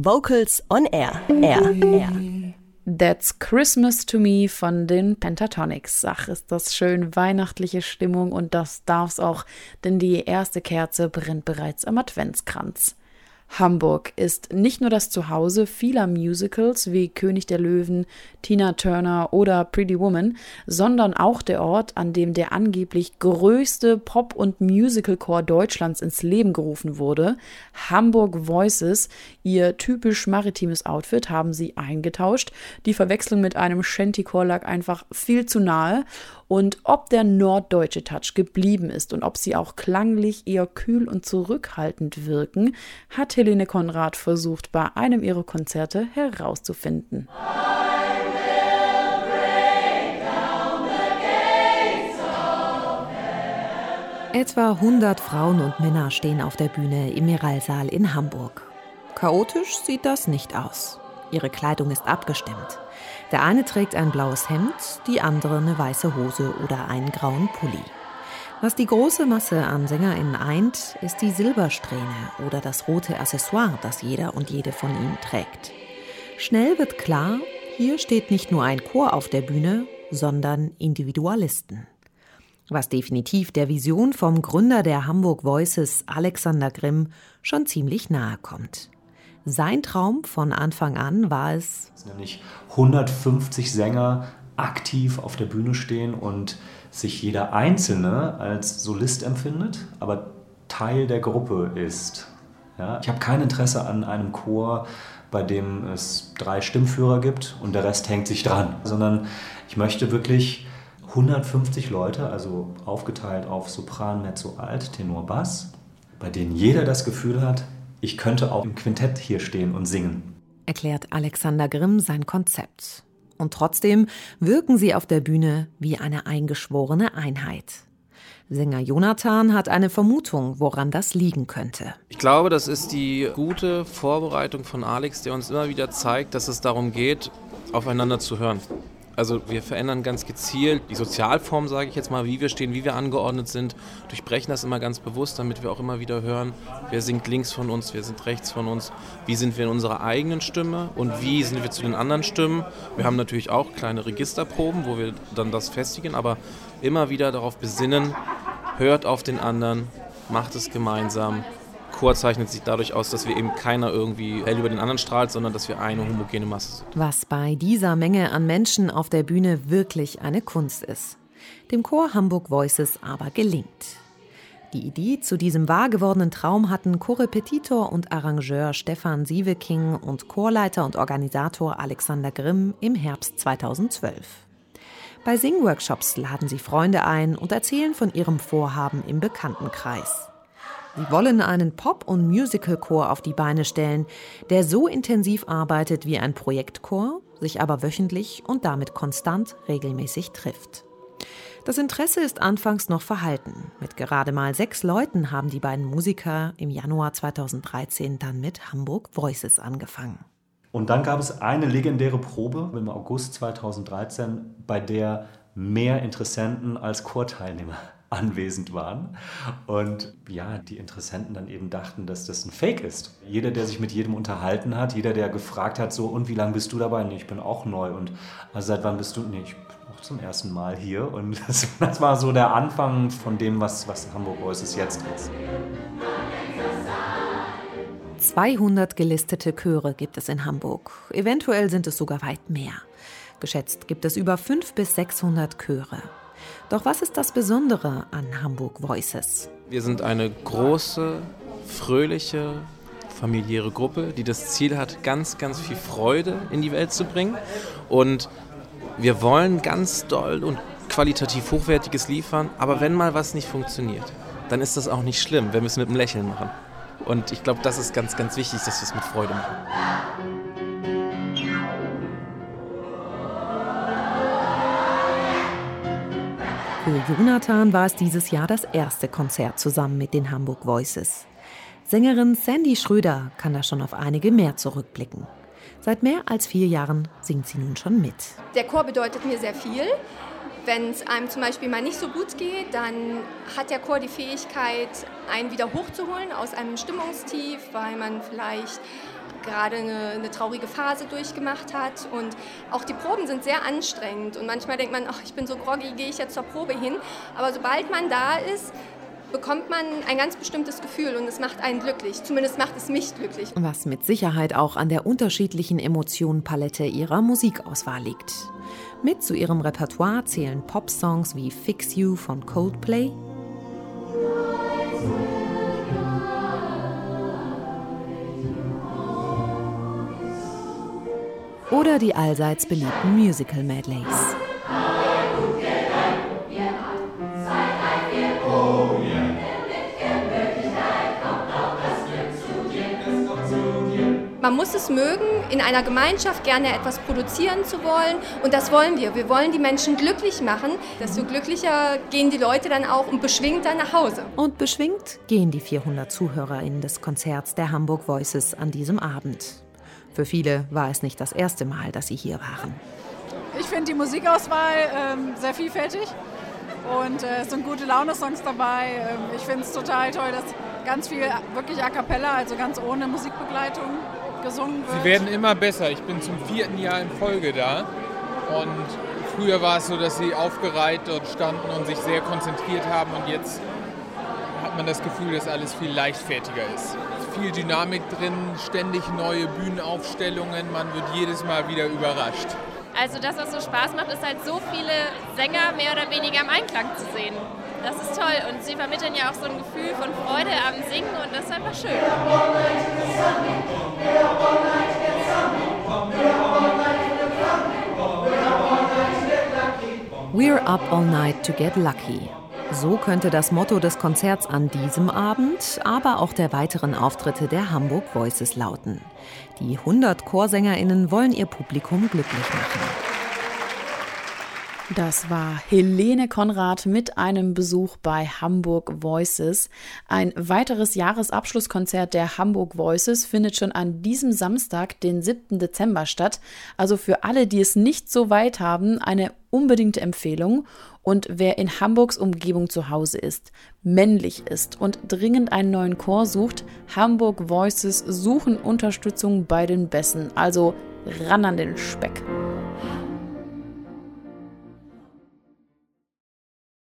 Vocals on Air. Air. Air. That's Christmas to Me von den Pentatonics. Ach, ist das schön weihnachtliche Stimmung und das darf's auch, denn die erste Kerze brennt bereits am Adventskranz. Hamburg ist nicht nur das Zuhause vieler Musicals wie König der Löwen, Tina Turner oder Pretty Woman, sondern auch der Ort, an dem der angeblich größte Pop- und Musicalchor Deutschlands ins Leben gerufen wurde. Hamburg Voices, ihr typisch maritimes Outfit haben sie eingetauscht. Die Verwechslung mit einem Shantychor lag einfach viel zu nahe und ob der norddeutsche Touch geblieben ist und ob sie auch klanglich eher kühl und zurückhaltend wirken, hat Helene Konrad versucht, bei einem ihrer Konzerte herauszufinden. Etwa 100 Frauen und Männer stehen auf der Bühne im Miralsaal in Hamburg. Chaotisch sieht das nicht aus. Ihre Kleidung ist abgestimmt. Der eine trägt ein blaues Hemd, die andere eine weiße Hose oder einen grauen Pulli. Was die große Masse an SängerInnen eint, ist die Silbersträhne oder das rote Accessoire, das jeder und jede von ihnen trägt. Schnell wird klar, hier steht nicht nur ein Chor auf der Bühne, sondern Individualisten. Was definitiv der Vision vom Gründer der Hamburg Voices, Alexander Grimm, schon ziemlich nahe kommt. Sein Traum von Anfang an war es, nämlich 150 Sänger aktiv auf der Bühne stehen und sich jeder Einzelne als Solist empfindet, aber Teil der Gruppe ist. Ja, ich habe kein Interesse an einem Chor, bei dem es drei Stimmführer gibt und der Rest hängt sich dran, sondern ich möchte wirklich 150 Leute, also aufgeteilt auf Sopran, Mezzo, Alt, Tenor, Bass, bei denen jeder das Gefühl hat, ich könnte auch im Quintett hier stehen und singen. Erklärt Alexander Grimm sein Konzept. Und trotzdem wirken sie auf der Bühne wie eine eingeschworene Einheit. Sänger Jonathan hat eine Vermutung, woran das liegen könnte. Ich glaube, das ist die gute Vorbereitung von Alex, der uns immer wieder zeigt, dass es darum geht, aufeinander zu hören. Also wir verändern ganz gezielt die Sozialform, sage ich jetzt mal, wie wir stehen, wie wir angeordnet sind, durchbrechen das immer ganz bewusst, damit wir auch immer wieder hören, wer singt links von uns, wer singt rechts von uns, wie sind wir in unserer eigenen Stimme und wie sind wir zu den anderen Stimmen. Wir haben natürlich auch kleine Registerproben, wo wir dann das festigen, aber immer wieder darauf besinnen, hört auf den anderen, macht es gemeinsam Chor zeichnet sich dadurch aus, dass wir eben keiner irgendwie hell über den anderen strahlt, sondern dass wir eine homogene Masse sind. Was bei dieser Menge an Menschen auf der Bühne wirklich eine Kunst ist. Dem Chor Hamburg Voices aber gelingt. Die Idee zu diesem wahr gewordenen Traum hatten Chorrepetitor und Arrangeur Stefan Sieveking und Chorleiter und Organisator Alexander Grimm im Herbst 2012. Bei Singworkshops laden sie Freunde ein und erzählen von ihrem Vorhaben im Bekanntenkreis. Sie wollen einen Pop- und Musicalchor auf die Beine stellen, der so intensiv arbeitet wie ein Projektchor, sich aber wöchentlich und damit konstant regelmäßig trifft. Das Interesse ist anfangs noch verhalten. Mit gerade mal sechs Leuten haben die beiden Musiker im Januar 2013 dann mit Hamburg Voices angefangen. Und dann gab es eine legendäre Probe im August 2013, bei der mehr Interessenten als Chorteilnehmer anwesend waren. Und ja, die Interessenten dann eben dachten, dass das ein Fake ist. Jeder, der sich mit jedem unterhalten hat, jeder, der gefragt hat, so, und wie lange bist du dabei? Nee, ich bin auch neu. Und also seit wann bist du? Nee, ich bin auch zum ersten Mal hier. Und das, das war so der Anfang von dem, was, was Hamburg Voices jetzt ist. 200 gelistete Chöre gibt es in Hamburg. Eventuell sind es sogar weit mehr. Geschätzt gibt es über 500 bis 600 Chöre. Doch was ist das Besondere an Hamburg Voices? Wir sind eine große, fröhliche, familiäre Gruppe, die das Ziel hat, ganz, ganz viel Freude in die Welt zu bringen. Und wir wollen ganz doll und qualitativ hochwertiges liefern, aber wenn mal was nicht funktioniert, dann ist das auch nicht schlimm, wenn wir es mit einem Lächeln machen. Und ich glaube, das ist ganz, ganz wichtig, dass wir es mit Freude machen. Für Jonathan war es dieses Jahr das erste Konzert zusammen mit den Hamburg Voices. Sängerin Sandy Schröder kann da schon auf einige mehr zurückblicken. Seit mehr als vier Jahren singt sie nun schon mit. Der Chor bedeutet mir sehr viel, Wenn es einem zum Beispiel mal nicht so gut geht, dann hat der Chor die Fähigkeit, einen wieder hochzuholen aus einem Stimmungstief, weil man vielleicht gerade eine, eine, traurige Phase durchgemacht hat. Und auch die Proben sind sehr anstrengend. Und manchmal denkt man, ach, ich bin so groggy, gehe ich jetzt zur Probe hin. Aber sobald man da ist, bekommt man ein ganz bestimmtes Gefühl und es macht einen glücklich. Zumindest macht es mich glücklich. Was mit Sicherheit auch an der unterschiedlichen Emotionenpalette ihrer Musikauswahl liegt. Mit zu ihrem Repertoire zählen Popsongs wie Fix You von Coldplay, oder die allseits beliebten Musical-Medleys. Man muss es mögen, in einer Gemeinschaft gerne etwas produzieren zu wollen. Und das wollen wir. Wir wollen die Menschen glücklich machen. Desto glücklicher gehen die Leute dann auch und beschwingt dann nach Hause. Und beschwingt gehen die 400 ZuhörerInnen des Konzerts der Hamburg Voices an diesem Abend. Für viele war es nicht das erste Mal, dass sie hier waren. Ich finde die Musikauswahl ähm, sehr vielfältig und äh, es sind gute Laune-Songs dabei. Ähm, ich finde es total toll, dass ganz viel wirklich a cappella, also ganz ohne Musikbegleitung gesungen wird. Sie werden immer besser. Ich bin zum vierten Jahr in Folge da und früher war es so, dass sie aufgereiht dort standen und sich sehr konzentriert haben und jetzt hat man das Gefühl, dass alles viel leichtfertiger ist viel Dynamik drin, ständig neue Bühnenaufstellungen, man wird jedes Mal wieder überrascht. Also das, was so Spaß macht, ist halt so viele Sänger mehr oder weniger im Einklang zu sehen. Das ist toll und sie vermitteln ja auch so ein Gefühl von Freude am Singen und das ist einfach schön. We're up all night to get lucky. So könnte das Motto des Konzerts an diesem Abend, aber auch der weiteren Auftritte der Hamburg Voices lauten. Die 100 Chorsängerinnen wollen ihr Publikum glücklich machen. Das war Helene Konrad mit einem Besuch bei Hamburg Voices. Ein weiteres Jahresabschlusskonzert der Hamburg Voices findet schon an diesem Samstag, den 7. Dezember statt. Also für alle, die es nicht so weit haben, eine unbedingte Empfehlung. Und wer in Hamburgs Umgebung zu Hause ist, männlich ist und dringend einen neuen Chor sucht, Hamburg Voices suchen Unterstützung bei den Bässen. Also ran an den Speck.